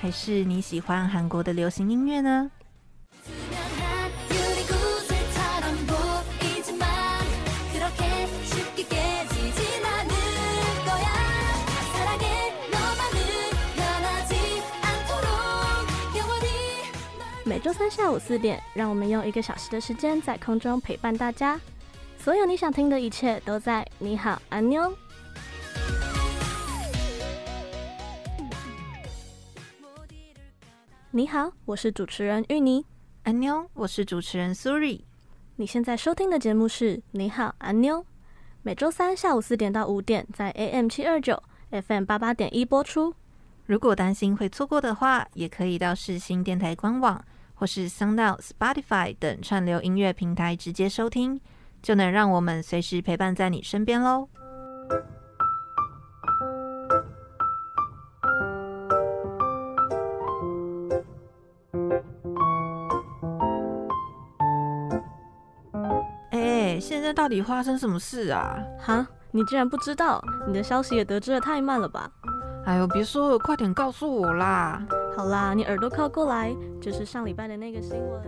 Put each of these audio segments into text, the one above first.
还是你喜欢韩国的流行音乐呢？每周三下午四点，让我们用一个小时的时间在空中陪伴大家。所有你想听的一切都在你好，安妞。你好，我是主持人芋泥。安妞，我是主持人苏瑞。你现在收听的节目是你好，安妞。每周三下午四点到五点，在 AM 七二九 FM 八八点一播出。如果担心会错过的话，也可以到世新电台官网。或是 SoundOut、Spotify 等串流音乐平台直接收听，就能让我们随时陪伴在你身边喽。哎，现在到底发生什么事啊？哈，你竟然不知道？你的消息也得知的太慢了吧？哎呦，别说了，快点告诉我啦！好啦，你耳朵靠过来，就是上礼拜的那个新闻。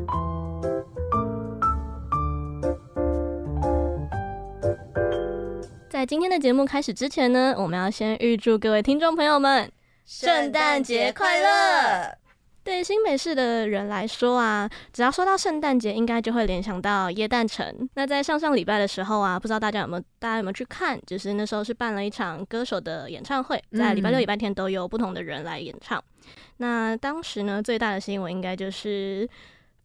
在今天的节目开始之前呢，我们要先预祝各位听众朋友们圣诞节快乐。对新北市的人来说啊，只要说到圣诞节，应该就会联想到耶诞城。那在上上礼拜的时候啊，不知道大家有没有，大家有没有去看？就是那时候是办了一场歌手的演唱会，在礼拜六、礼拜天都有不同的人来演唱。嗯、那当时呢，最大的新闻应该就是。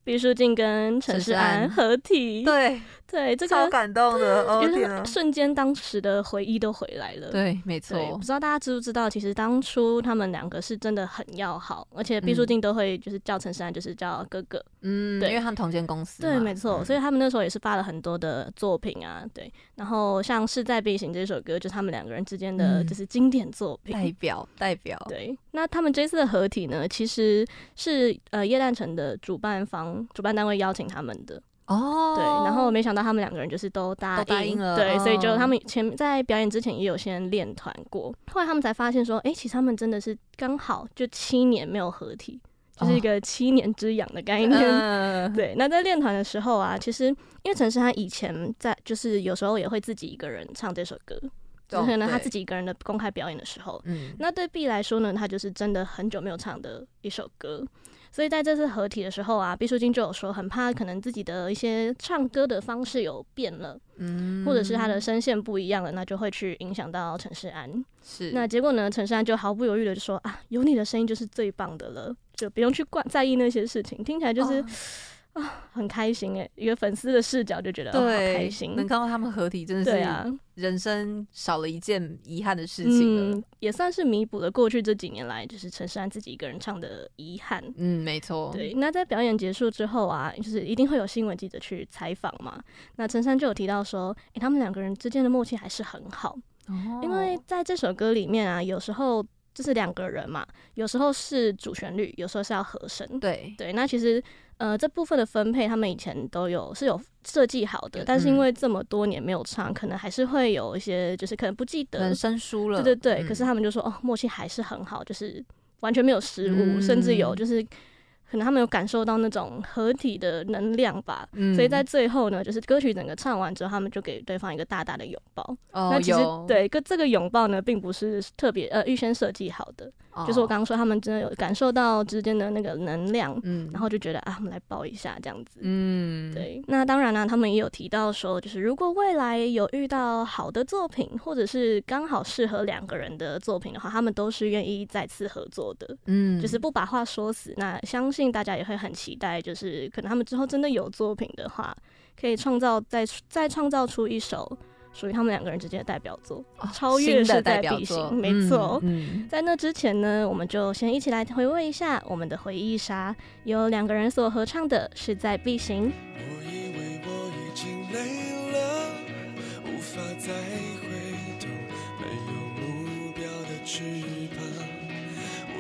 毕书尽跟陈世安合体，对 对，这个超感动的，就是瞬间当时的回忆都回来了。对，没错。不知道大家知不知道，其实当初他们两个是真的很要好，而且毕书尽都会就是叫陈世安就是叫哥哥，嗯，对，因为他们同间公司。对，没错。所以他们那时候也是发了很多的作品啊，对。然后像势在必行这首歌，就是他们两个人之间的就是经典作品，代表代表。对，那他们这次的合体呢，其实是呃叶诞城的主办方。主办单位邀请他们的。哦，对，然后没想到他们两个人就是都答应，都答应了，对，所以就他们前在表演之前也有先练团过，后来他们才发现说，哎、欸，其实他们真的是刚好就七年没有合体，就是一个七年之痒的概念。哦、对，那在练团的时候啊，其实因为陈势安以前在就是有时候也会自己一个人唱这首歌，就是可能他自己一个人的公开表演的时候，嗯，那对 B 来说呢，他就是真的很久没有唱的一首歌。所以在这次合体的时候啊，毕书尽就有说，很怕可能自己的一些唱歌的方式有变了，嗯，或者是他的声线不一样了，那就会去影响到陈世安。是，那结果呢，陈世安就毫不犹豫的就说啊，有你的声音就是最棒的了，就不用去管在意那些事情，听起来就是。哦啊，很开心哎！一个粉丝的视角就觉得对、哦、好开心，能看到他们合体，真的是啊人生少了一件遗憾的事情了、嗯，也算是弥补了过去这几年来就是陈势安自己一个人唱的遗憾。嗯，没错。对，那在表演结束之后啊，就是一定会有新闻记者去采访嘛。那陈珊就有提到说，哎、欸，他们两个人之间的默契还是很好，哦、因为在这首歌里面啊，有时候就是两个人嘛，有时候是主旋律，有时候是要和声。对对，那其实。呃，这部分的分配，他们以前都有是有设计好的，但是因为这么多年没有唱，可能还是会有一些，就是可能不记得，生疏了。对对对，可是他们就说，哦，默契还是很好，就是完全没有失误，甚至有就是。可能他们有感受到那种合体的能量吧，嗯、所以在最后呢，就是歌曲整个唱完之后，他们就给对方一个大大的拥抱。哦，那其实对，跟这个拥抱呢，并不是特别呃预先设计好的，哦、就是我刚刚说他们真的有感受到之间的那个能量，嗯，然后就觉得啊，我们来抱一下这样子，嗯，对。那当然呢、啊，他们也有提到说，就是如果未来有遇到好的作品，或者是刚好适合两个人的作品的话，他们都是愿意再次合作的，嗯，就是不把话说死。那相信大家也会很期待，就是可能他们之后真的有作品的话，可以创造再再创造出一首属于他们两个人之间的代表作，哦、超越势在必行，没错、嗯嗯。在那之前呢，我们就先一起来回味一下我们的回忆杀，由两个人所合唱的《势在必行》。我以为我已经累了，无法再回头，没有目标的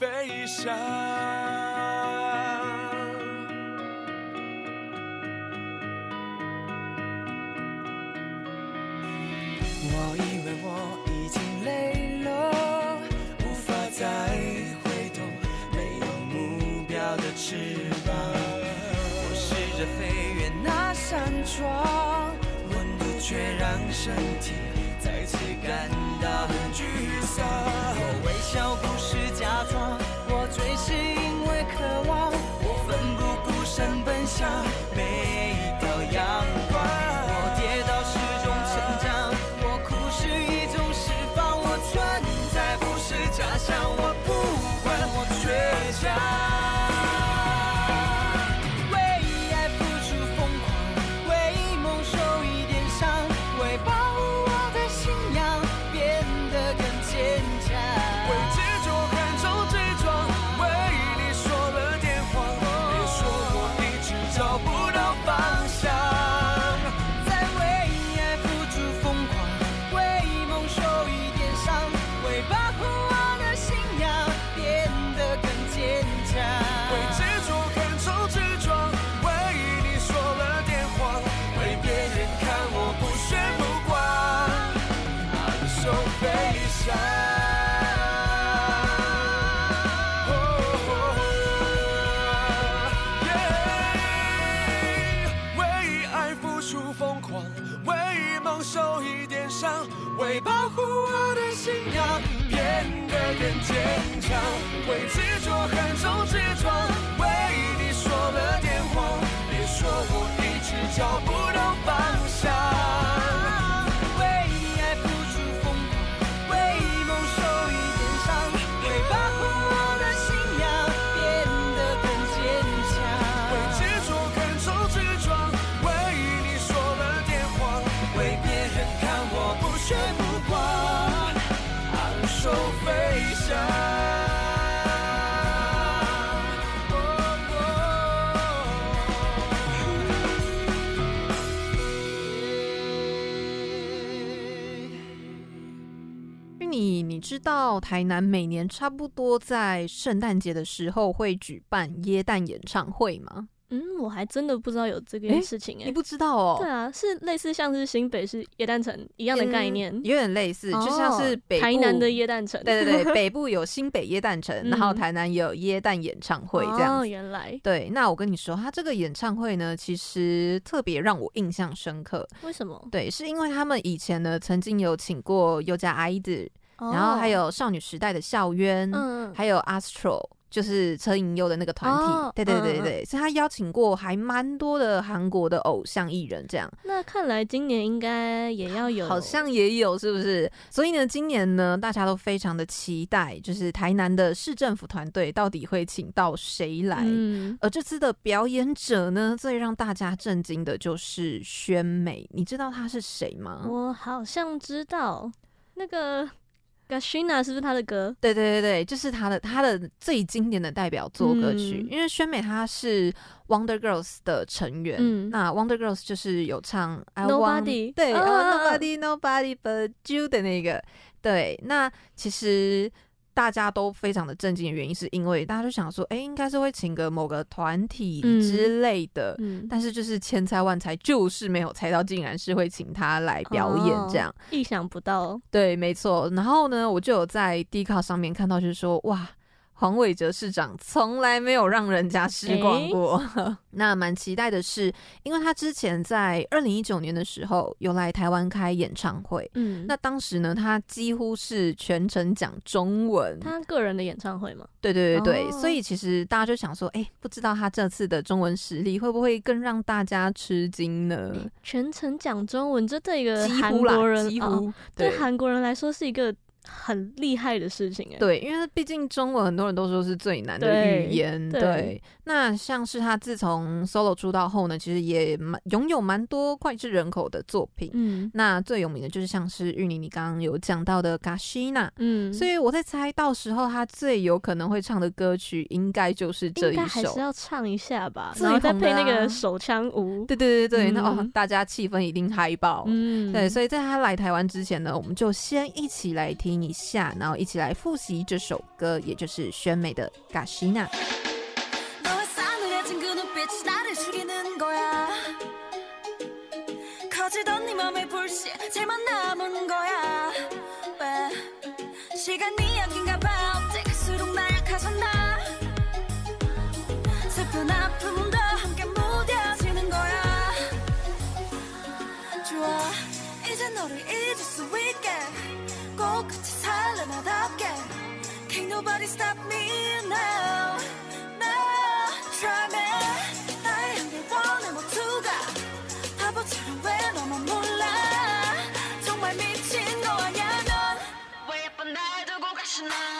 飞翔。我以为我已经累了，无法再回头，没有目标的翅膀。我试着飞越那扇窗，温度却让身体再次感到很沮丧。我微笑不。我追是因为渴望，我奋不顾身奔向知道台南每年差不多在圣诞节的时候会举办耶诞演唱会吗？嗯，我还真的不知道有这件事情哎、欸，你不知道哦？对啊，是类似像是新北市耶诞城一样的概念，有点类似，就像是北台南的耶诞城。对对对，北部有新北耶诞城，然后台南有耶诞演唱会这样。哦，原来。对，那我跟你说，他这个演唱会呢，其实特别让我印象深刻。为什么？对，是因为他们以前呢，曾经有请过优家爱子。然后还有少女时代的校园，嗯，还有 Astro，就是车银优的那个团体，哦，对对对对，所以他邀请过还蛮多的韩国的偶像艺人，这样。那看来今年应该也要有，好像也有，是不是？所以呢，今年呢，大家都非常的期待，就是台南的市政府团队到底会请到谁来？嗯，而这次的表演者呢，最让大家震惊的就是宣美，你知道她是谁吗？我好像知道那个。Gashina 是不是他的歌？对对对对，就是他的他的最经典的代表作歌曲。嗯、因为宣美她是 Wonder Girls 的成员，嗯、那 Wonder Girls 就是有唱 I Nobody，对、啊、，Nobody Nobody But You 的那个。对，那其实。大家都非常的震惊的原因，是因为大家就想说，哎、欸，应该是会请个某个团体之类的，嗯嗯、但是就是千猜万猜，就是没有猜到，竟然是会请他来表演，这样、哦、意想不到。对，没错。然后呢，我就有在 Dcard 上面看到，就是说，哇。黄伟哲市长从来没有让人家失望过，欸、那蛮期待的是，因为他之前在二零一九年的时候有来台湾开演唱会，嗯，那当时呢，他几乎是全程讲中文，他个人的演唱会嘛，对对对对，哦、所以其实大家就想说，哎、欸，不知道他这次的中文实力会不会更让大家吃惊呢？全程讲中文，这对一个韩国人，几乎，几乎、哦、对韩国人来说是一个。很厉害的事情哎，对，因为毕竟中文很多人都说是最难的语言，对。对，那像是他自从 solo 出道后呢，其实也蛮拥有蛮多脍炙人口的作品。嗯，那最有名的就是像是玉妮，你刚刚有讲到的 Gashina，嗯，所以我在猜到时候他最有可能会唱的歌曲，应该就是这一首，还是要唱一下吧，然后再配那个手枪舞。对对对对，嗯、那哦，大家气氛一定嗨爆。嗯，对，所以在他来台湾之前呢，我们就先一起来听。听一下，然后一起来复习这首歌，也就是宣美的《 나답게. Can't nobody stop me now. Now Try me. 나의 내 원해 모두가 바보처럼 왜 너만 몰라? 정말 미친 거 아냐 넌왜 예쁜 날 두고 가시나?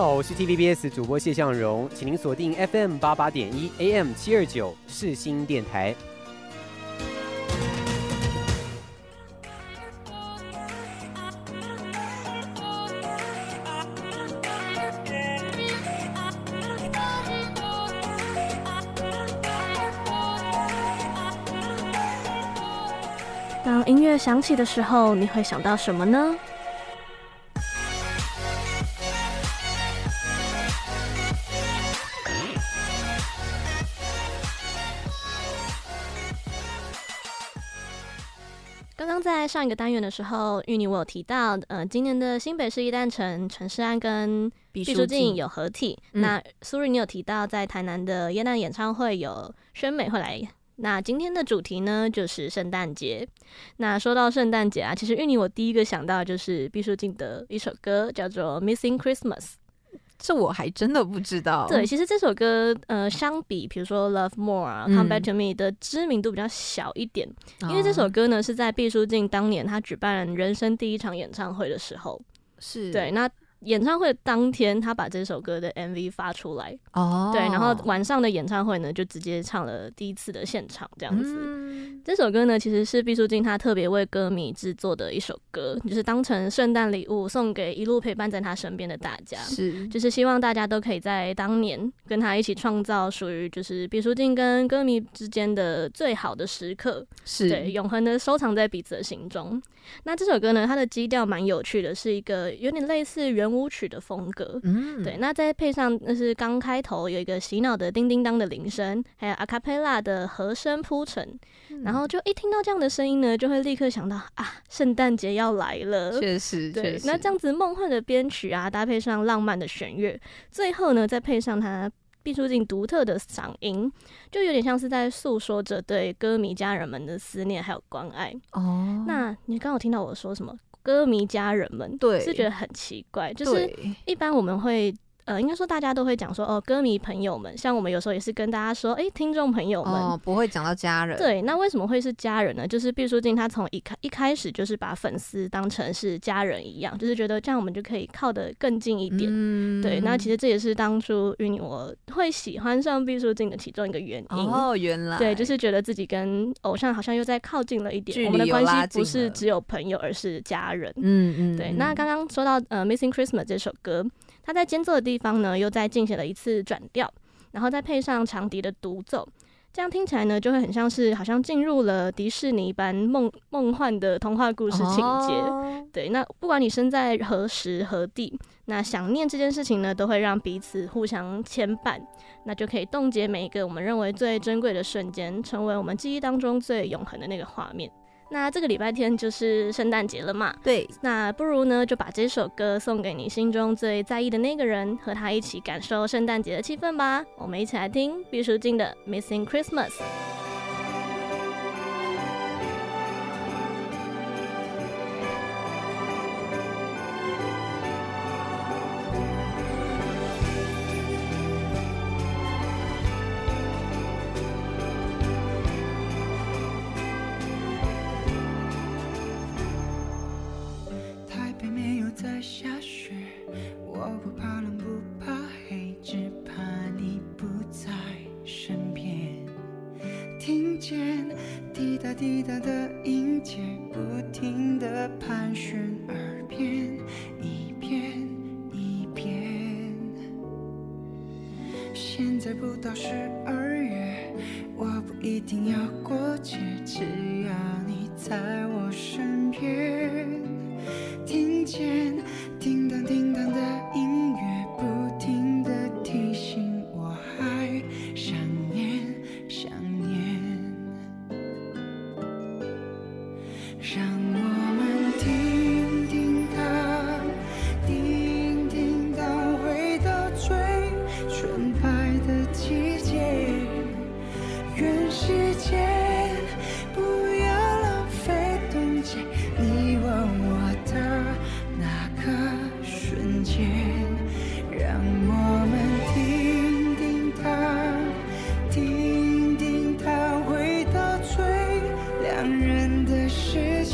好，我是 TVBS 主播谢向荣，请您锁定 FM 八八点一 AM 七二九世新电台。当音乐响起的时候，你会想到什么呢？在上一个单元的时候，芋泥我有提到，呃，今年的新北市一诞城陈世安跟毕书尽有合体。嗯、那苏瑞你有提到，在台南的耶诞演唱会有宣美会来。那今天的主题呢，就是圣诞节。那说到圣诞节啊，其实芋泥我第一个想到就是毕书尽的一首歌，叫做《Missing Christmas》。这我还真的不知道。对，其实这首歌，呃，相比比如说《Love More》啊，《Come Back to Me》的知名度比较小一点，嗯、因为这首歌呢是在毕书尽当年他举办人生第一场演唱会的时候，是对那。演唱会当天，他把这首歌的 MV 发出来，哦，oh. 对，然后晚上的演唱会呢，就直接唱了第一次的现场这样子。嗯、这首歌呢，其实是毕书尽他特别为歌迷制作的一首歌，就是当成圣诞礼物送给一路陪伴在他身边的大家，是，就是希望大家都可以在当年跟他一起创造属于就是毕书尽跟歌迷之间的最好的时刻，是对，永恒的收藏在彼此的心中。那这首歌呢，它的基调蛮有趣的，是一个有点类似圆舞曲的风格。嗯，对。那再配上那是刚开头有一个洗脑的叮叮当的铃声，还有阿卡贝拉的和声铺陈，嗯、然后就一听到这样的声音呢，就会立刻想到啊，圣诞节要来了。确实，对。确实。那这样子梦幻的编曲啊，搭配上浪漫的弦乐，最后呢，再配上它。毕书尽独特的嗓音，就有点像是在诉说着对歌迷家人们的思念还有关爱。哦，那你刚好听到我说什么？歌迷家人们，对，是觉得很奇怪，就是一般我们会。呃，应该说大家都会讲说哦，歌迷朋友们，像我们有时候也是跟大家说，哎、欸，听众朋友们，哦，不会讲到家人。对，那为什么会是家人呢？就是毕书尽他从一开一开始就是把粉丝当成是家人一样，就是觉得这样我们就可以靠得更近一点。嗯，对，那其实这也是当初芋泥我会喜欢上毕书尽的其中一个原因。哦，原来。对，就是觉得自己跟偶像好像又在靠近了一点，我们的关系不是只有朋友，而是家人。嗯嗯。对，那刚刚说到呃，《Missing Christmas》这首歌。他在间奏的地方呢，又再进行了一次转调，然后再配上长笛的独奏，这样听起来呢，就会很像是好像进入了迪士尼般梦梦幻的童话故事情节。Oh. 对，那不管你身在何时何地，那想念这件事情呢，都会让彼此互相牵绊，那就可以冻结每一个我们认为最珍贵的瞬间，成为我们记忆当中最永恒的那个画面。那这个礼拜天就是圣诞节了嘛？对，那不如呢，就把这首歌送给你心中最在意的那个人，和他一起感受圣诞节的气氛吧。我们一起来听毕书尽的《Missing Christmas》。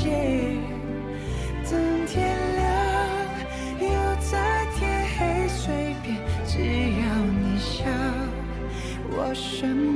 夜等天亮又在天黑碎片只要你笑我身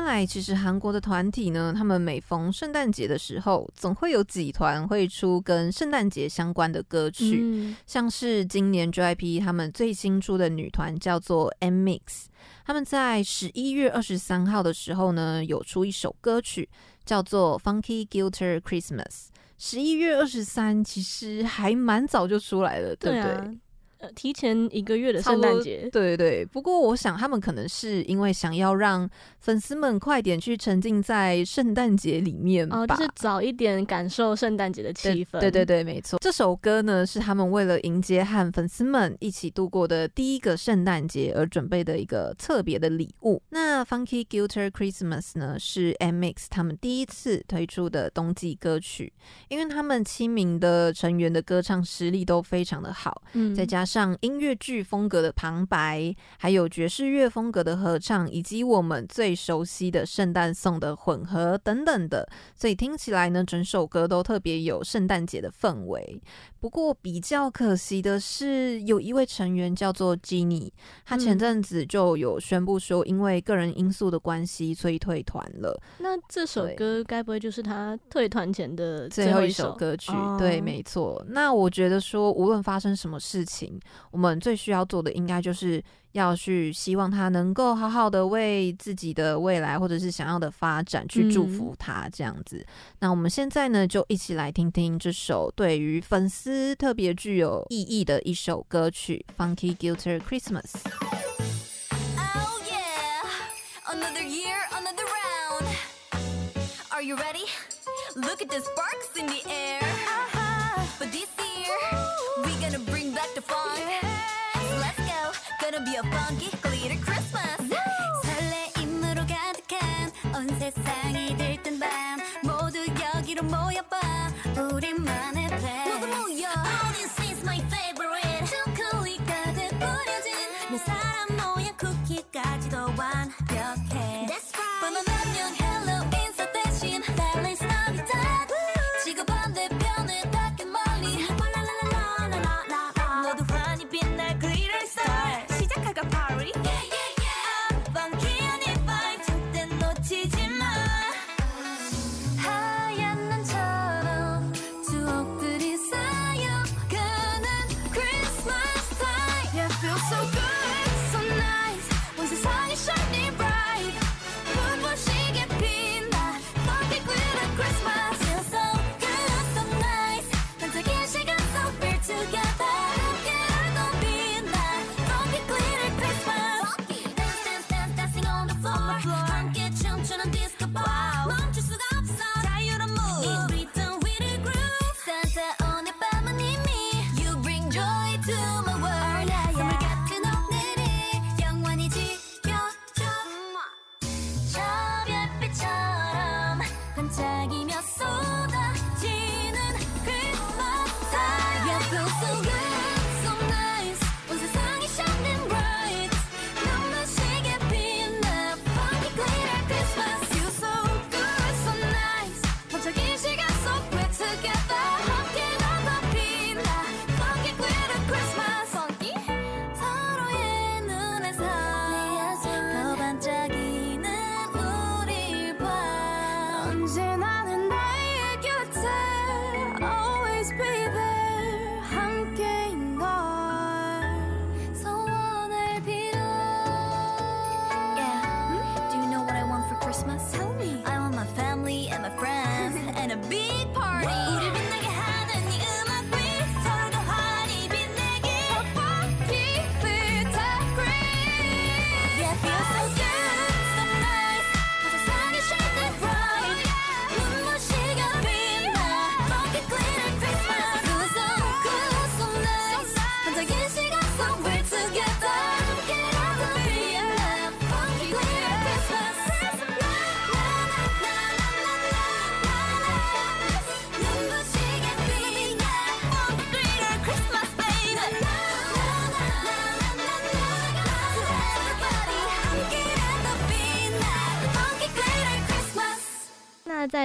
再来，其实韩国的团体呢，他们每逢圣诞节的时候，总会有几团会出跟圣诞节相关的歌曲，嗯、像是今年 JYP 他们最新出的女团叫做 NMIXX，他们在十一月二十三号的时候呢，有出一首歌曲叫做 Funky Glitter Christmas。十一月二十三其实还蛮早就出来了，对不对？对啊呃，提前一个月的圣诞节，对对。不过我想他们可能是因为想要让粉丝们快点去沉浸在圣诞节里面吧，哦，就是早一点感受圣诞节的气氛。对对对，没错。这首歌呢是他们为了迎接和粉丝们一起度过的第一个圣诞节而准备的一个特别的礼物。那 Funky Glitter Christmas 呢是 NMIXX 他们第一次推出的冬季歌曲，因为他们七名的成员的歌唱实力都非常的好，嗯，再加上。上音乐剧风格的旁白，还有爵士乐风格的合唱，以及我们最熟悉的圣诞颂的混合等等的，所以听起来呢，整首歌都特别有圣诞节的氛围。不过比较可惜的是，有一位成员叫做 Jennie，他前阵子就有宣布说，因为个人因素的关系，所以退团了。那这首歌该不会就是他退团前的最后，后一首歌曲？对，没错。那我觉得说，无论发生什么事情，我们最需要做的，应该就是要去希望他能够好好的为自己的未来或者是想要的发展去祝福他这样子。嗯、那我们现在呢，就一起来听听这首对于粉丝特别具有意义的一首歌曲《Funky Glitter Christmas》。Oh yeah, another year, another round. Are you ready? Look at the sparks in the air. But this year, we gonna bring back the fun. Gonna be a funky glitter Christmas. 설레임으로 가득한 온 세상이 들뜬 밤. 모두 여기로 모여봐. 우리만의 배 모두 모여. All this is my favorite. 초콜릿 가득 뿌려진 내 사람 모양 쿠키까지도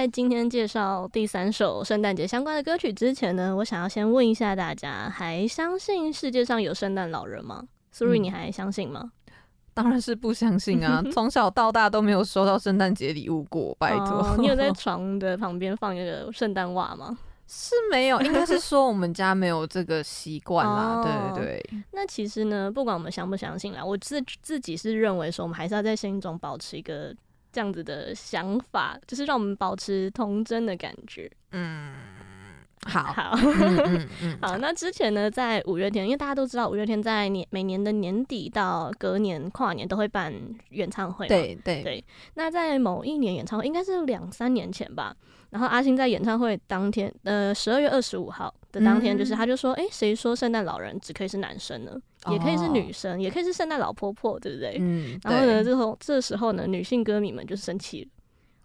在今天介绍第三首圣诞节相关的歌曲之前呢，我想要先问一下大家，还相信世界上有圣诞老人吗？Suri，你还相信吗？嗯，当然是不相信啊！从小到大都没有收到圣诞节礼物过，拜托。哦，你有在床的旁边放一个圣诞袜吗？是没有，应该是说我们家没有这个习惯啦。哦，对对对。那其实呢，不管我们相不相信啦，我自自己是认为说，我们还是要在心中保持一个。这样子的想法，就是让我们保持童真的感觉。嗯，好好，嗯嗯嗯、好。那之前呢，在五月天，因为大家都知道，五月天在年每年的年底到隔年跨年都会办演唱会。对对对。那在某一年演唱会，应该是两三年前吧。然后阿星在演唱会当天，呃，十二月二十五号的当天，就是他就说：“哎、嗯，谁说圣诞老人只可以是男生呢？”也可以是女生，哦、也可以是圣诞老婆婆，对不对？嗯。然后呢，这时这时候呢，女性歌迷们就生气了。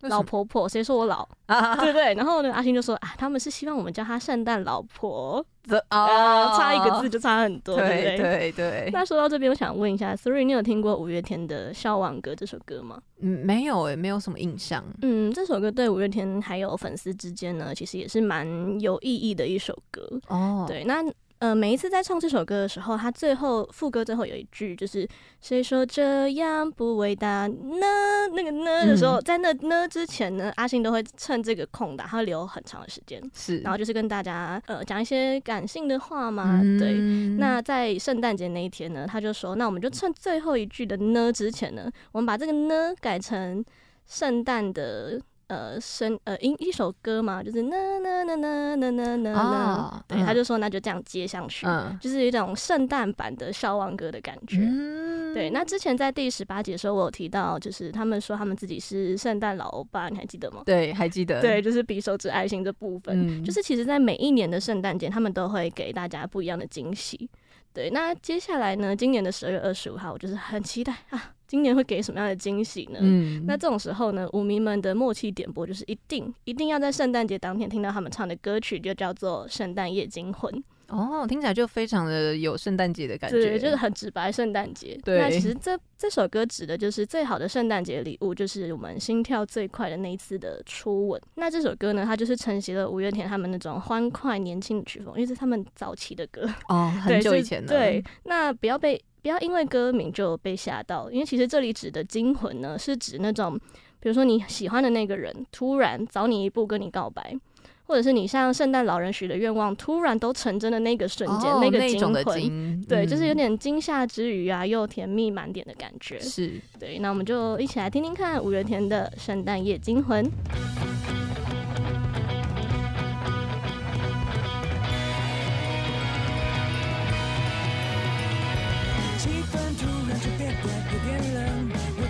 老婆婆，谁说我老？啊、对不对？然后呢，阿星就说：“啊，他们是希望我们叫她圣诞老婆。哦”呃，差一个字 就差很多，对不对？对对。那说到这边，我想问一下，Suri，你有听过五月天的《笑忘歌》这首歌吗？嗯，没有诶，没有什么印象。嗯，这首歌对五月天还有粉丝之间呢，其实也是蛮有意义的一首歌。哦，对，那。呃，每一次在唱这首歌的时候，他最后副歌最后有一句，就是“谁说这样不伟大呢？”那个呢的时候，在那呢之前呢，阿信都会趁这个空档，他会留很长的时间，是，然后就是跟大家呃讲一些感性的话嘛。嗯、对，那在圣诞节那一天呢，他就说：“那我们就趁最后一句的呢之前呢，我们把这个呢改成圣诞的。”呃，生呃一一首歌嘛，就是那那那那那那那那，对，他就说那就这样接上去，嗯、就是一种圣诞版的消亡歌的感觉。嗯、对，那之前在第十八集的时候，我有提到，就是他们说他们自己是圣诞老欧巴，你还记得吗？对，还记得。对，就是比手指爱心这部分，嗯、就是其实在每一年的圣诞节，他们都会给大家不一样的惊喜。对，那接下来呢，今年的十二月二十五号，我就是很期待啊。今年会给什么样的惊喜呢？嗯，那这种时候呢，舞迷们的默契点播就是一定一定要在圣诞节当天听到他们唱的歌曲，就叫做《圣诞夜惊魂》。哦，听起来就非常的有圣诞节的感觉，对，就是很直白圣诞节。对，那其实这这首歌指的就是最好的圣诞节礼物，就是我们心跳最快的那一次的初吻。那这首歌呢，它就是承袭了五月天他们那种欢快年轻的曲风，因为是他们早期的歌哦，很久以前的。对，那不要被。不要因为歌名就被吓到，因为其实这里指的惊魂呢，是指那种，比如说你喜欢的那个人突然早你一步跟你告白，或者是你向圣诞老人许的愿望突然都成真的那个瞬间，哦、那个惊魂，嗯、对，就是有点惊吓之余啊，又甜蜜满点的感觉。是对，那我们就一起来听听看五月天的《圣诞夜惊魂》。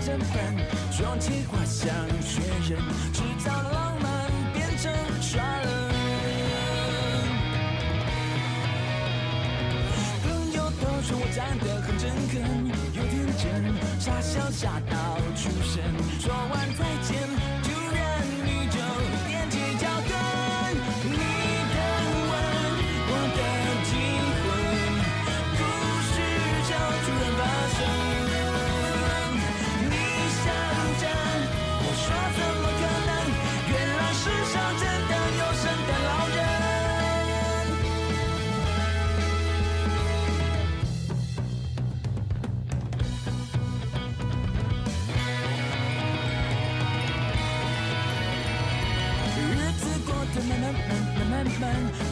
装起花香确认，制造浪漫变成耍冷。朋友都说我站得很诚恳，有天真，傻笑傻到出神。说完再见。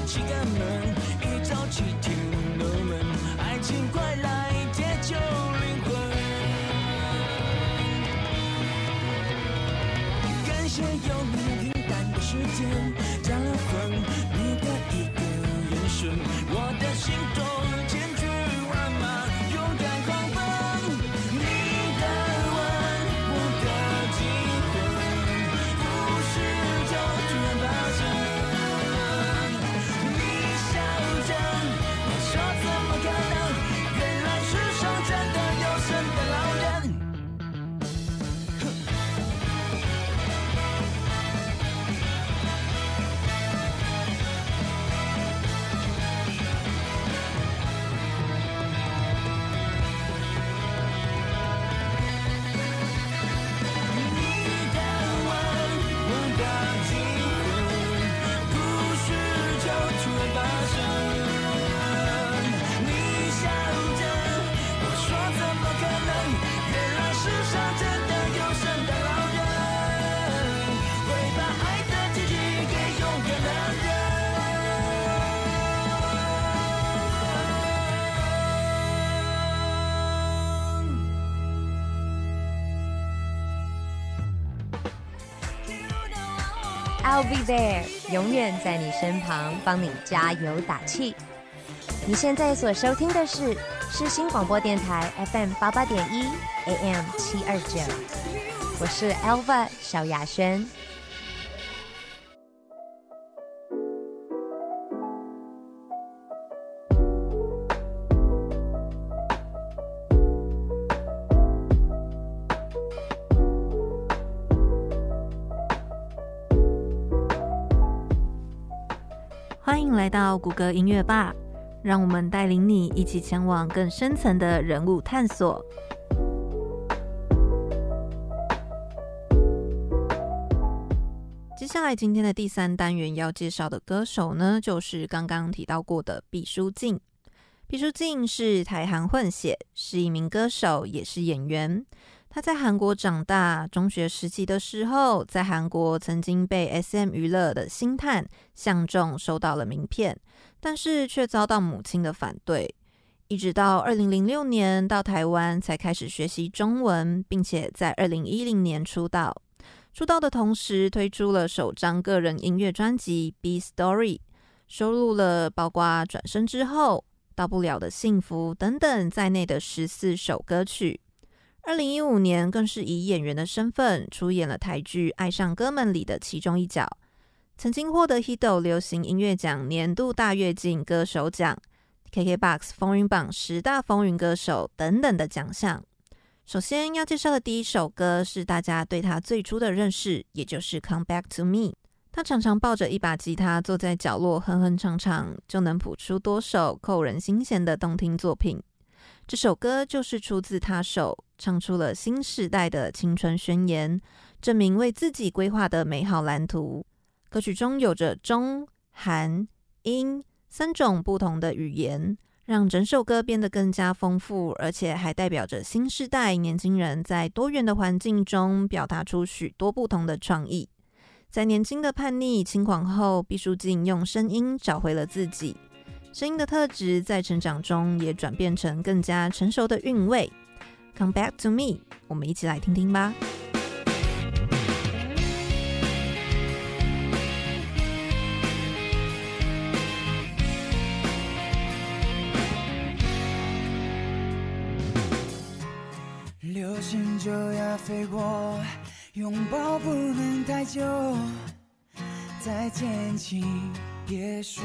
几个门一早起天的门爱情快来解救灵魂。感谢有你平淡的时间加了你的一个眼神我的心中 I'll be there，永远在你身旁，帮你加油打气。你现在所收听的是世新广播电台 FM 八八点一 AM 七二九，我是 Alva 小雅轩。来到谷歌音乐吧，让我们带领你一起前往更深层的人物探索。接下来，今天的第三单元要介绍的歌手呢，就是刚刚提到过的毕书尽。毕书尽是台韩混血，是一名歌手，也是演员。他在韩国长大，中学时期的时候，在韩国曾经被 SM 娱乐的星探相中，收到了名片，但是却遭到母亲的反对。一直到二零零六年到台湾，才开始学习中文，并且在二零一零年出道。出道的同时，推出了首张个人音乐专辑《B Story》，收录了包括《转身之后》、《到不了的幸福》等等在内的十四首歌曲。二零一五年，更是以演员的身份出演了台剧《爱上哥们》里的其中一角，曾经获得 Hito 流行音乐奖年度大跃进歌手奖、KKBOX 风云榜十大风云歌手等等的奖项。首先要介绍的第一首歌是大家对他最初的认识，也就是《Come Back to Me》。他常常抱着一把吉他坐在角落哼哼唱唱，就能谱出多首扣人心弦的动听作品。这首歌就是出自他手，唱出了新时代的青春宣言，证明为自己规划的美好蓝图。歌曲中有着中、韩、英三种不同的语言，让整首歌变得更加丰富，而且还代表着新时代年轻人在多元的环境中表达出许多不同的创意。在年轻的叛逆轻狂后，毕书尽用声音找回了自己。声音的特质在成长中也转变成更加成熟的韵味。Come back to me，我们一起来听听吧。流星就要飞过，拥抱不能太久，再见请别说。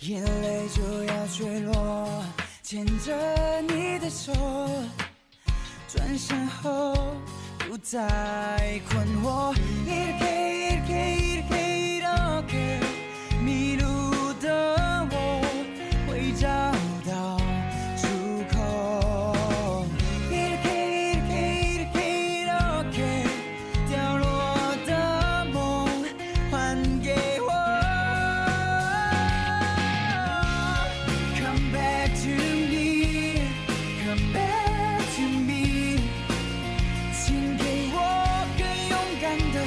眼泪就要坠落，牵着你的手，转身后不再困惑。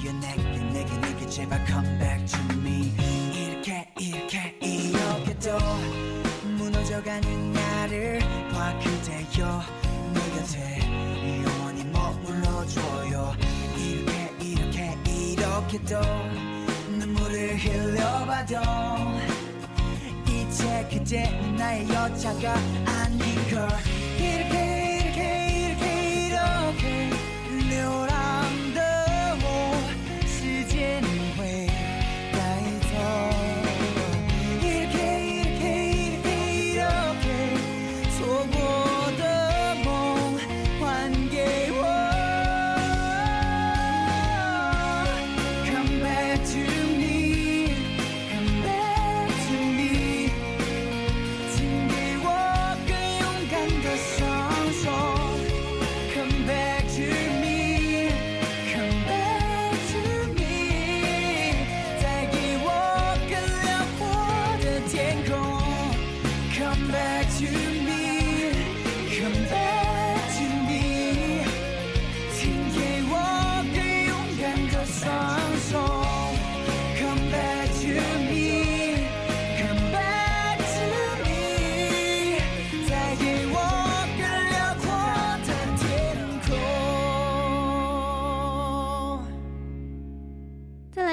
대여내게 내게 내게 제발 come back to me. 이렇게 이렇게 이렇게또무너져가는 나를 봐 그대여 내 곁에 이렇게도 눈물을 흘려봐도 이제 그대는 나의 여자가 아닌 걸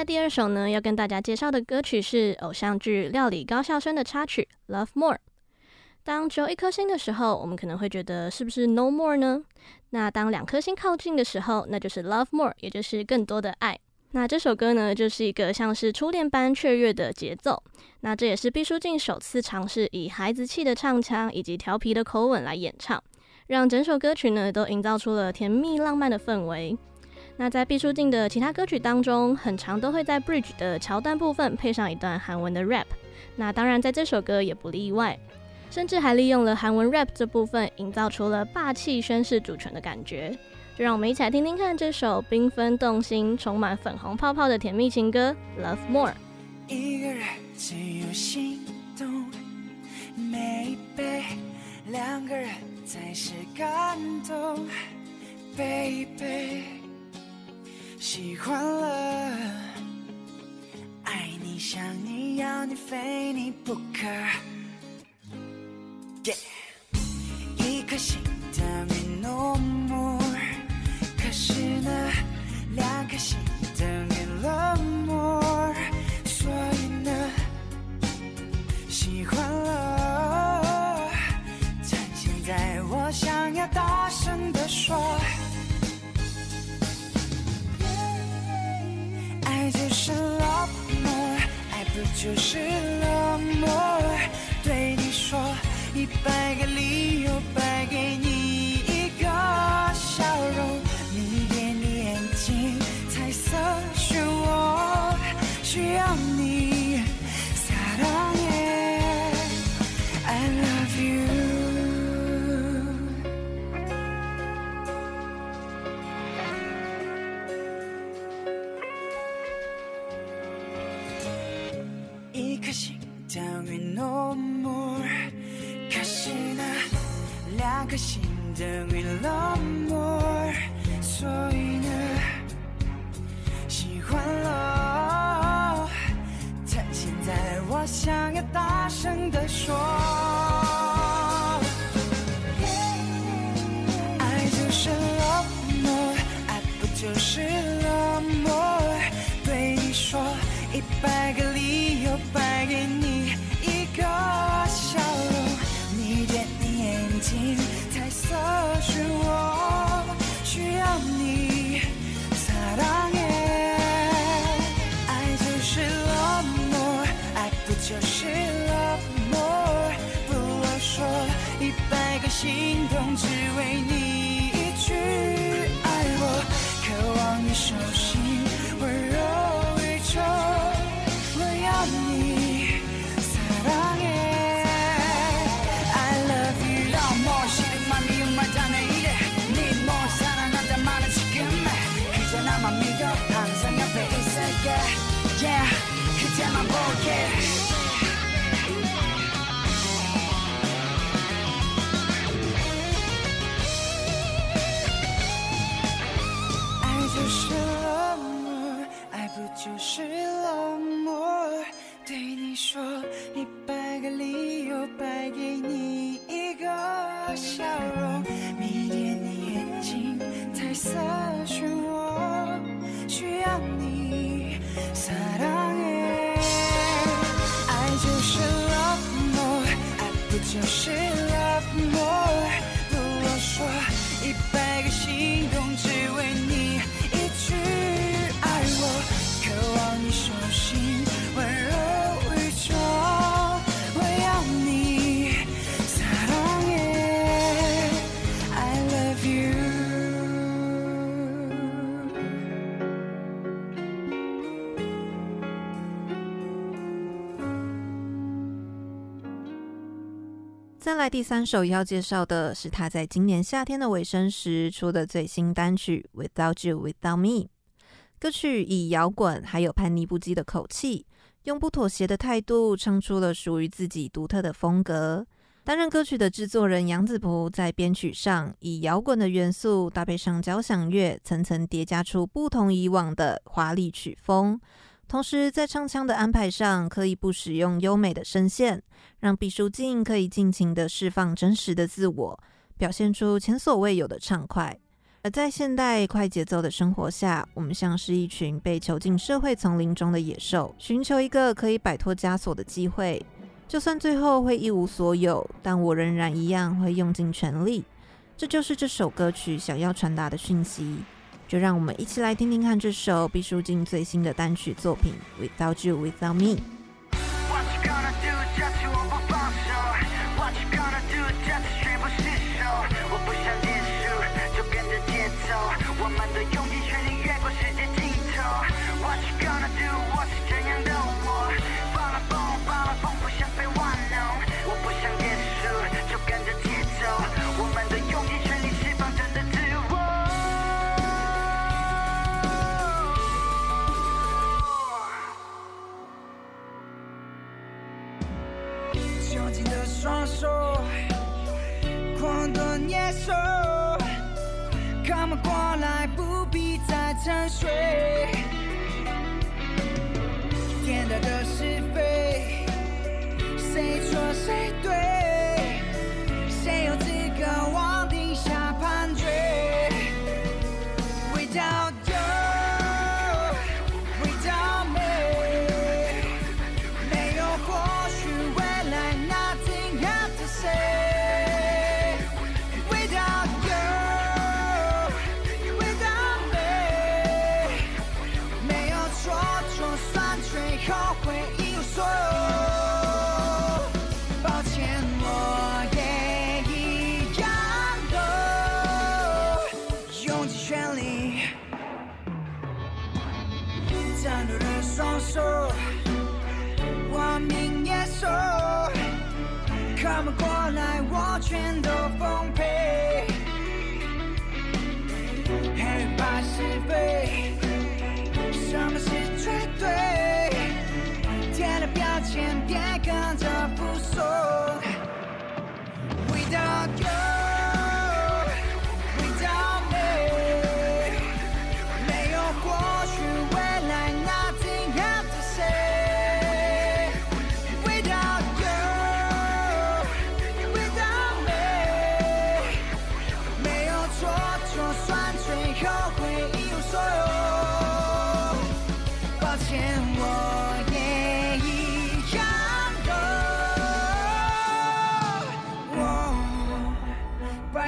第二首呢，要跟大家介绍的歌曲是偶像剧《料理高校生》的插曲《Love More》。当只有一颗星的时候，我们可能会觉得是不是 No More 呢？那当两颗星靠近的时候，那就是 Love More，也就是更多的爱。那这首歌呢，就是一个像是初恋般雀跃的节奏。那这也是毕书尽首次尝试以孩子气的唱腔以及调皮的口吻来演唱，让整首歌曲呢都营造出了甜蜜浪漫的氛围。那在毕书尽的其他歌曲当中，很常都会在 bridge 的桥段部分配上一段韩文的 rap。那当然在这首歌也不例外，甚至还利用了韩文 rap 这部分，营造出了霸气宣示主权的感觉。就让我们一起来听听看这首缤纷动心、充满粉红泡泡的甜蜜情歌《Love More》。一个人只有心动，maybe 两个人才是感动，baby。喜欢了，爱你想你要你非你不可。一颗心等于 no more，可是呢，两颗心等于 no more，所以呢，喜欢了，趁现在我想要大声地说。爱就是 love more 爱不就是 love more 对你说一百个理由败给你一个笑容迷恋你眼睛彩色漩涡需要你撒浪耶。于就是 love more？不啰嗦，第三首要介绍的是他在今年夏天的尾声时出的最新单曲《Without You Without Me》。歌曲以摇滚还有叛逆不羁的口气，用不妥协的态度唱出了属于自己独特的风格。担任歌曲的制作人杨子朴在编曲上以摇滚的元素搭配上交响乐，层层叠加出不同以往的华丽曲风。同时，在唱腔的安排上，可以不使用优美的声线，让毕书尽可以尽情地释放真实的自我，表现出前所未有的畅快。而在现代快节奏的生活下，我们像是一群被囚禁社会丛林中的野兽，寻求一个可以摆脱枷锁的机会。就算最后会一无所有，但我仍然一样会用尽全力。这就是这首歌曲想要传达的讯息。就让我们一起来听听看这首毕书尽最新的单曲作品《Without You Without Me》。过来，不必再沉睡。天大的是非，谁错谁对？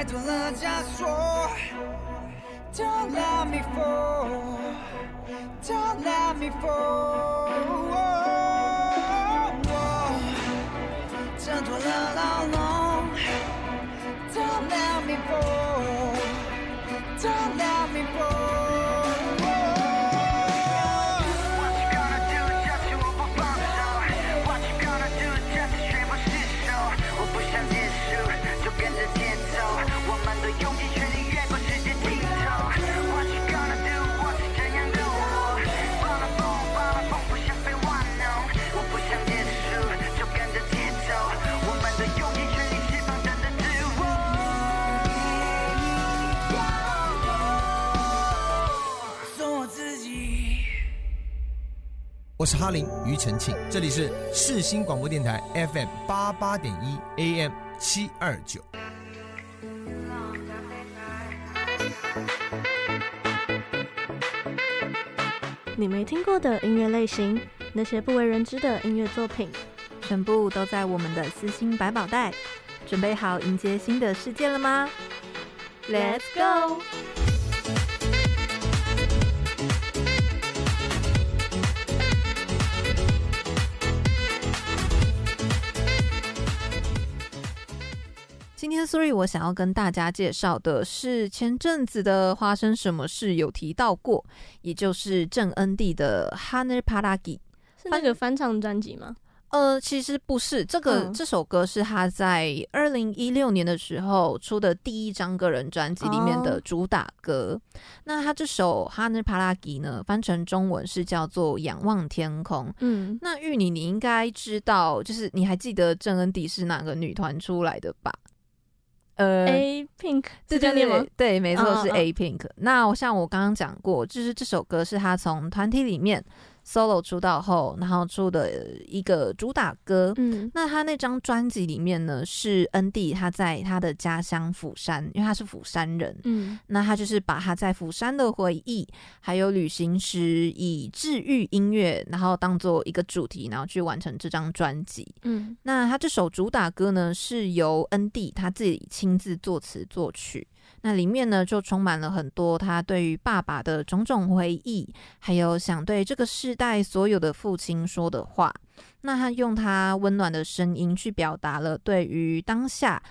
太多了枷锁。Don't let me fall, don't let me fall。挣脱了牢笼，Don't let me fall, don't let me fall。 我是哈林庾澄庆，这里是世新广播电台 FM 八八点一 AM 七二九。你没听过的音乐类型，那些不为人知的音乐作品，全部都在我们的私心百宝袋。准备好迎接新的世界了吗？Let's go！今天 Sorry，我想要跟大家介绍的是前阵子的花生什么事有提到过，也就是郑恩地的《Haner Paragi》，是那个翻唱专辑吗？呃，其实不是，这个、嗯、这首歌是他在二零一六年的时候出的第一张个人专辑里面的主打歌。哦、那他这首《Haner Paragi》呢，翻成中文是叫做《仰望天空》。嗯，那玉你，你应该知道，就是你还记得郑恩地是哪个女团出来的吧？呃，A Pink 是这样念吗？对，没错，是 A Pink。哦、那像我刚刚讲过，就是这首歌是他从团体里面。Solo 出道后，然后出的一个主打歌。嗯，那他那张专辑里面呢，是恩地他在他的家乡釜山，因为他是釜山人。嗯，那他就是把他在釜山的回忆，还有旅行时以治愈音乐，然后当做一个主题，然后去完成这张专辑。嗯，那他这首主打歌呢，是由恩地他自己亲自作词作曲。那里面呢，就充满了很多他对于爸爸的种种回忆，还有想对这个世代所有的父亲说的话。那他用他温暖的声音去表达了对于当下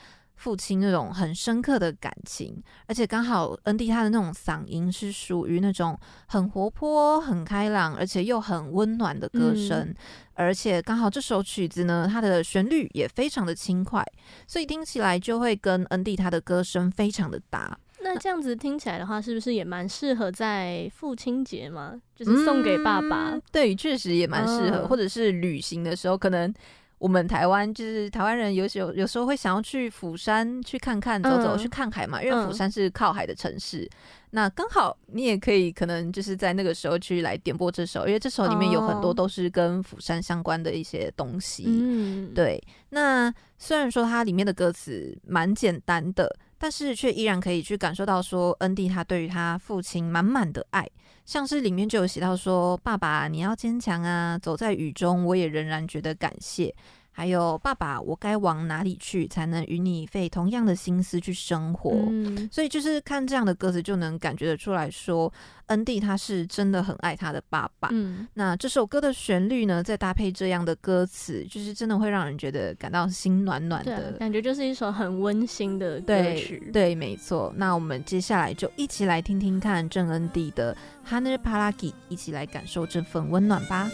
父亲那种很深刻的感情，而且刚好恩地他的那种嗓音是属于那种很活泼、很开朗，而且又很温暖的歌声。嗯而且刚好这首曲子呢，它的旋律也非常的轻快，所以听起来就会跟恩地他的歌声非常的搭。那这样子听起来的话，是不是也蛮适合在父亲节嘛？就是送给爸爸？嗯、对，确实也蛮适合，嗯、或者是旅行的时候，可能。我们台湾就是台湾人有，有时候有时候会想要去釜山去看看，走走，嗯、去看海嘛，因为釜山是靠海的城市。嗯、那刚好你也可以可能就是在那个时候去来点播这首，因为这首里面有很多都是跟釜山相关的一些东西。嗯，对。那虽然说它里面的歌词蛮简单的，但是却依然可以去感受到说恩地他对于他父亲满满的爱。像是里面就有写到说：“爸爸，你要坚强啊！走在雨中，我也仍然觉得感谢。”还有爸爸，我该往哪里去才能与你费同样的心思去生活？嗯，所以就是看这样的歌词，就能感觉得出来说，恩地他是真的很爱他的爸爸。嗯，那这首歌的旋律呢，再搭配这样的歌词，就是真的会让人觉得感到心暖暖的，感觉就是一首很温馨的歌曲。对，对，没错。那我们接下来就一起来听听看郑恩地的《Haner Paragi》，一起来感受这份温暖吧。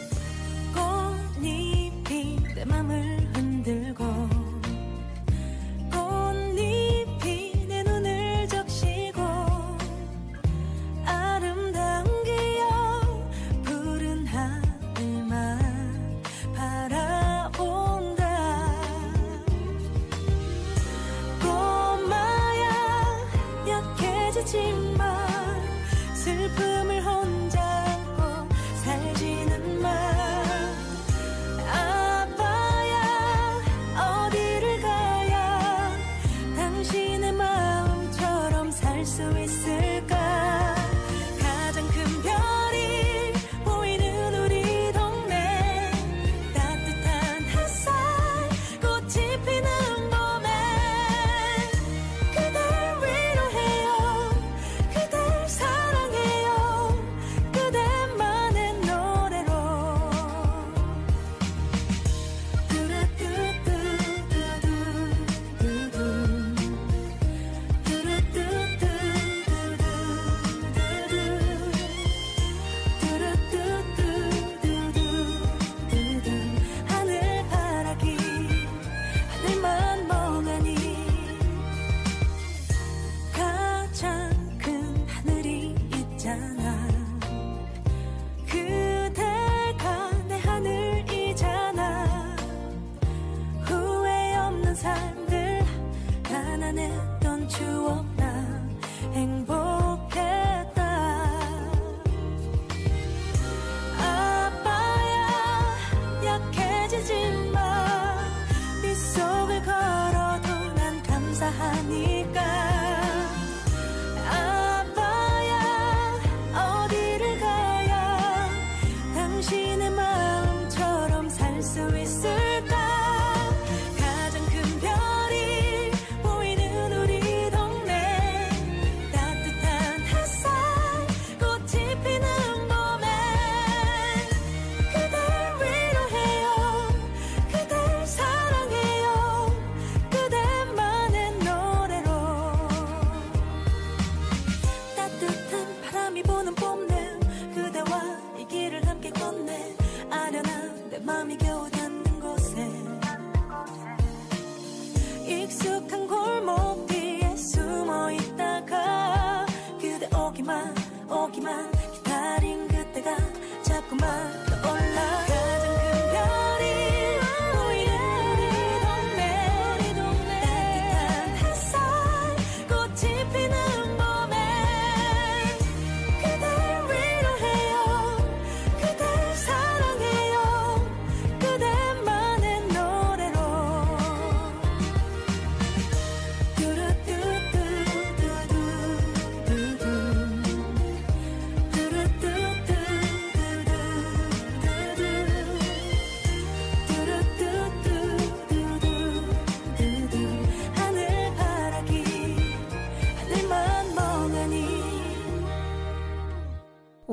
我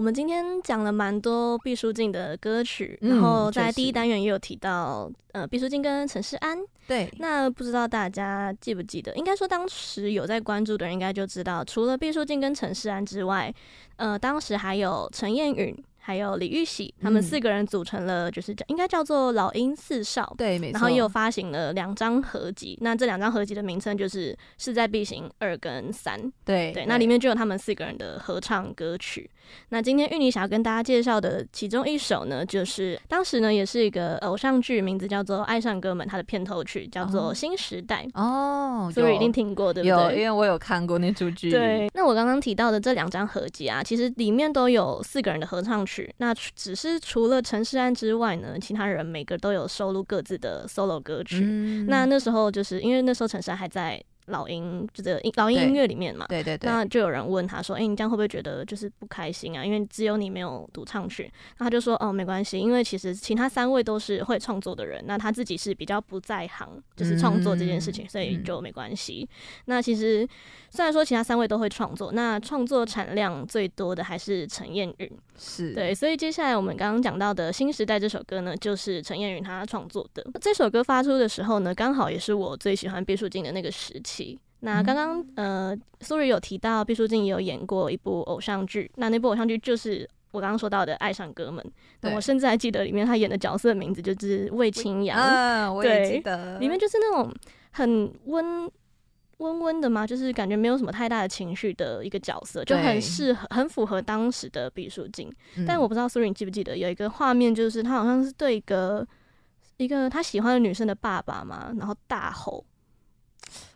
们今天讲了蛮多毕书尽的歌曲，嗯、然后在第一单元也有提到，呃，毕书尽跟陈世安。对，那不知道大家记不记得？应该说当时有在关注的人应该就知道，除了毕书尽跟陈世安之外，呃，当时还有陈燕允。还有李玉玺，他们四个人组成了，就是叫应该叫做老鹰四少，对，没错。然后也有发行了两张合集，那这两张合集的名称就是《势在必行二》跟《三》，对对。那里面就有他们四个人的合唱歌曲。那今天玉妮想要跟大家介绍的其中一首呢，就是当时呢也是一个偶像剧，名字叫做《爱上哥们》，它的片头曲叫做《新时代》哦，所以一定听过对不对？有，因为我有看过那出剧。对。那我刚刚提到的这两张合集啊，其实里面都有四个人的合唱曲。那只是除了陈势安之外呢，其他人每个都有收录各自的 solo 歌曲。嗯、那那时候就是因为那时候陈势安还在。老鹰就这个老鹰音乐里面嘛，对对对，那就有人问他说：“哎、欸，你这样会不会觉得就是不开心啊？因为只有你没有独唱曲。”那他就说：“哦，没关系，因为其实其他三位都是会创作的人，那他自己是比较不在行，就是创作这件事情，嗯、所以就没关系。嗯、那其实虽然说其他三位都会创作，那创作产量最多的还是陈彦云，是对。所以接下来我们刚刚讲到的《新时代》这首歌呢，就是陈彦云他创作的。这首歌发出的时候呢，刚好也是我最喜欢毕书尽的那个时期。那刚刚呃，Sury 有提到毕书尽也有演过一部偶像剧，那那部偶像剧就是我刚刚说到的《爱上哥们》。那我甚至还记得里面他演的角色的名字就是魏清扬。嗯，我也记得。里面就是那种很温温温的嘛，就是感觉没有什么太大的情绪的一个角色，就很适合，很符合当时的毕书尽。但我不知道 Sury 你记不记得有一个画面，就是他好像是对一个一个他喜欢的女生的爸爸嘛，然后大吼。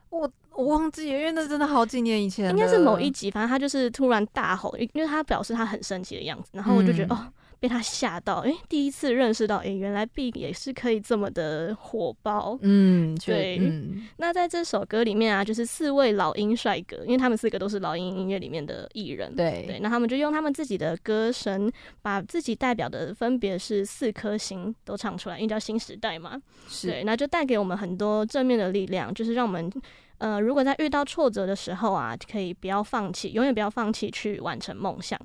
我我忘记了，因为那真的好几年以前。应该是某一集，反正他就是突然大吼，因为他表示他很生气的样子，然后我就觉得、嗯、哦，被他吓到，哎、欸，第一次认识到，哎、欸，原来 B 也是可以这么的火爆。嗯，对。嗯、那在这首歌里面啊，就是四位老鹰帅哥，因为他们四个都是老鹰音乐里面的艺人。对对，那他们就用他们自己的歌声，把自己代表的分别是四颗星都唱出来，因为叫新时代嘛。是。对，那就带给我们很多正面的力量，就是让我们。呃，如果在遇到挫折的时候啊，可以不要放弃，永远不要放弃去完成梦想。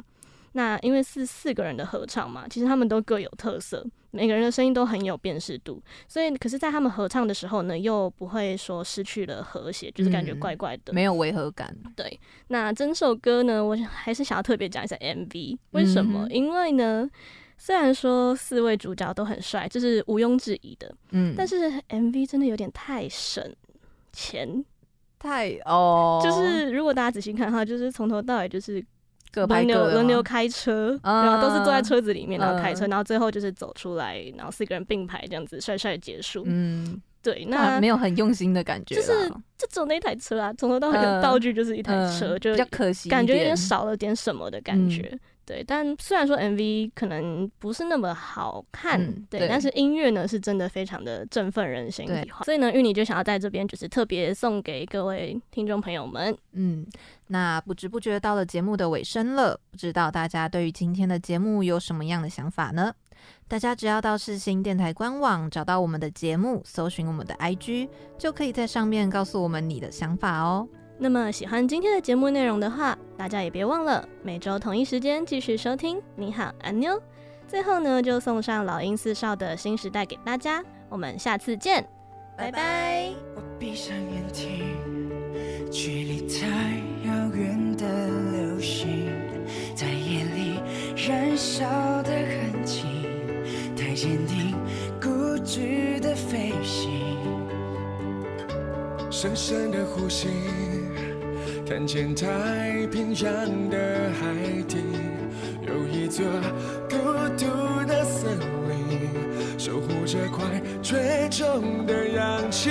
那因为是四个人的合唱嘛，其实他们都各有特色，每个人的声音都很有辨识度，所以可是，在他们合唱的时候呢，又不会说失去了和谐，就是感觉怪怪的，嗯、没有违和感。对，那整首歌呢，我还是想要特别讲一下 MV，为什么？嗯、因为呢，虽然说四位主角都很帅，这是毋庸置疑的，嗯，但是 MV 真的有点太省钱。太哦，就是如果大家仔细看的话，就是从头到尾就是各拍各的，轮流开车，然后都是坐在车子里面，然后开车，然后最后就是走出来，然后四个人并排这样子帅帅结束。嗯，对，那没有很用心的感觉，就是就只有那台车啊，从头到尾的道具就是一台车，就比较可惜，感觉有点少了点什么的感觉。嗯对，但虽然说 MV 可能不是那么好看，嗯、对，对，但是音乐呢是真的非常的振奋人心。对，所以呢，芋泥就想要在这边就是特别送给各位听众朋友们。嗯，那不知不觉到了节目的尾声了，不知道大家对于今天的节目有什么样的想法呢？大家只要到世新电台官网找到我们的节目，搜寻我们的 IG，就可以在上面告诉我们你的想法哦。那么喜欢今天的节目内容的话，大家也别忘了每周同一时间继续收听。你好，安妞。最后呢，就送上老鹰四少的新时代给大家。我们下次见，拜拜。我闭上眼睛，距离太遥远的流星，在夜里燃烧的痕迹，太坚定，固执的飞行，深深的呼吸。看见太平洋的海底，有一座孤独的森林，守护着快坠中的氧气。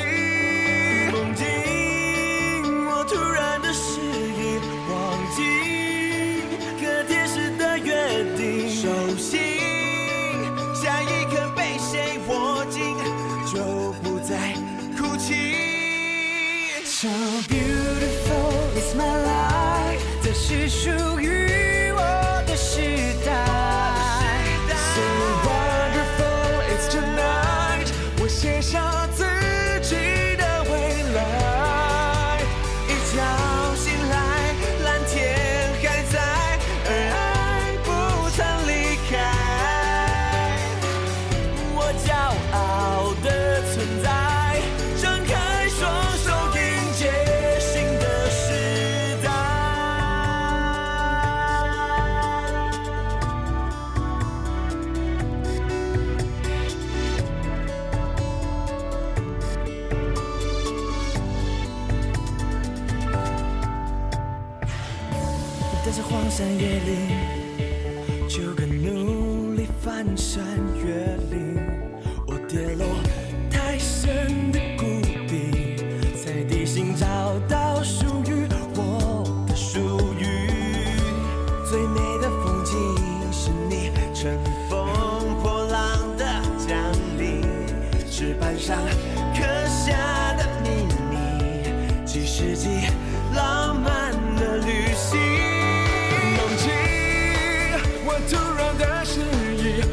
梦境，我突然的失世纪浪漫的旅行。梦境我突然的失忆